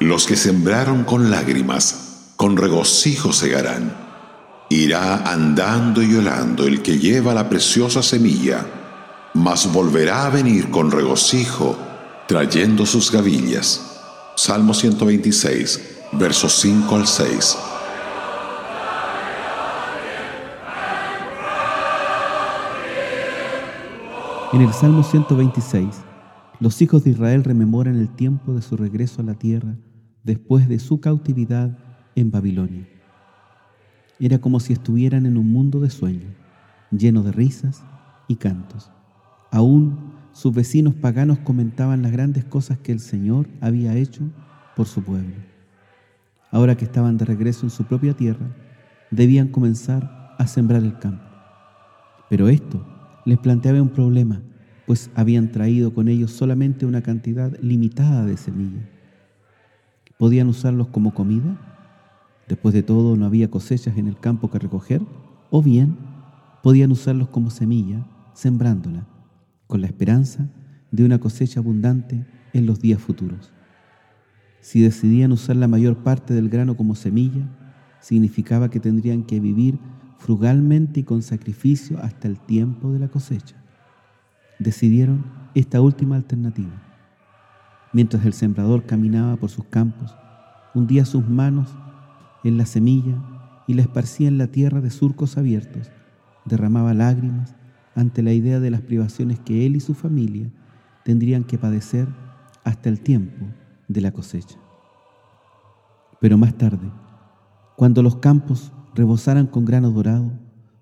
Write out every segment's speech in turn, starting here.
Los que sembraron con lágrimas, con regocijo segarán. Irá andando y llorando el que lleva la preciosa semilla, mas volverá a venir con regocijo, trayendo sus gavillas. Salmo 126, versos 5 al 6. En el Salmo 126, los hijos de Israel rememoran el tiempo de su regreso a la tierra después de su cautividad en Babilonia. Era como si estuvieran en un mundo de sueño, lleno de risas y cantos. Aún sus vecinos paganos comentaban las grandes cosas que el Señor había hecho por su pueblo. Ahora que estaban de regreso en su propia tierra, debían comenzar a sembrar el campo. Pero esto les planteaba un problema, pues habían traído con ellos solamente una cantidad limitada de semillas. ¿Podían usarlos como comida? Después de todo, no había cosechas en el campo que recoger, o bien podían usarlos como semilla, sembrándola, con la esperanza de una cosecha abundante en los días futuros. Si decidían usar la mayor parte del grano como semilla, significaba que tendrían que vivir frugalmente y con sacrificio hasta el tiempo de la cosecha. Decidieron esta última alternativa. Mientras el sembrador caminaba por sus campos, hundía sus manos en la semilla y la esparcía en la tierra de surcos abiertos, derramaba lágrimas ante la idea de las privaciones que él y su familia tendrían que padecer hasta el tiempo de la cosecha. Pero más tarde, cuando los campos rebosaran con grano dorado,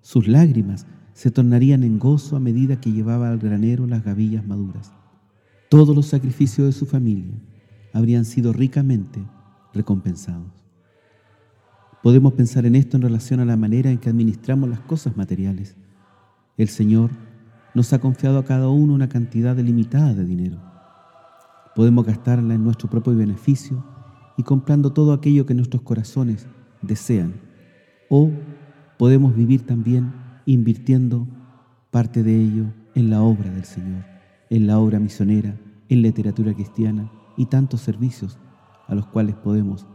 sus lágrimas se tornarían en gozo a medida que llevaba al granero las gavillas maduras. Todos los sacrificios de su familia habrían sido ricamente recompensados. Podemos pensar en esto en relación a la manera en que administramos las cosas materiales. El Señor nos ha confiado a cada uno una cantidad delimitada de dinero. Podemos gastarla en nuestro propio beneficio y comprando todo aquello que nuestros corazones desean o podemos vivir también invirtiendo parte de ello en la obra del Señor, en la obra misionera, en literatura cristiana y tantos servicios a los cuales podemos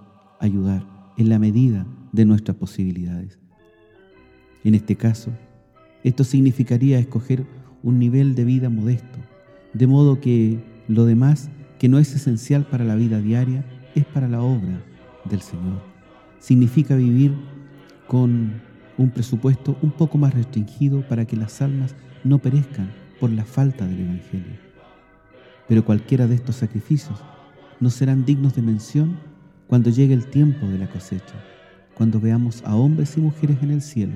ayudar en la medida de nuestras posibilidades. En este caso, esto significaría escoger un nivel de vida modesto, de modo que lo demás que no es esencial para la vida diaria es para la obra del Señor. Significa vivir con un presupuesto un poco más restringido para que las almas no perezcan por la falta del Evangelio. Pero cualquiera de estos sacrificios no serán dignos de mención cuando llegue el tiempo de la cosecha, cuando veamos a hombres y mujeres en el cielo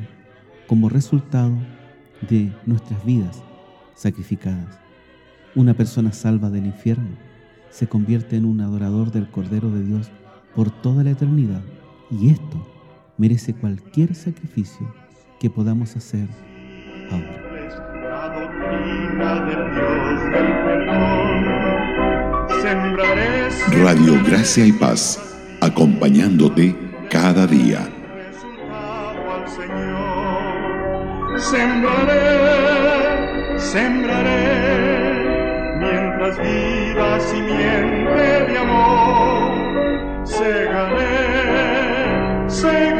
como resultado de nuestras vidas sacrificadas. Una persona salva del infierno se convierte en un adorador del Cordero de Dios por toda la eternidad y esto merece cualquier sacrificio que podamos hacer ahora. Radio Gracia y Paz, acompañándote cada día. Sembraré, sembraré, mientras viva simiente de amor, segaré sing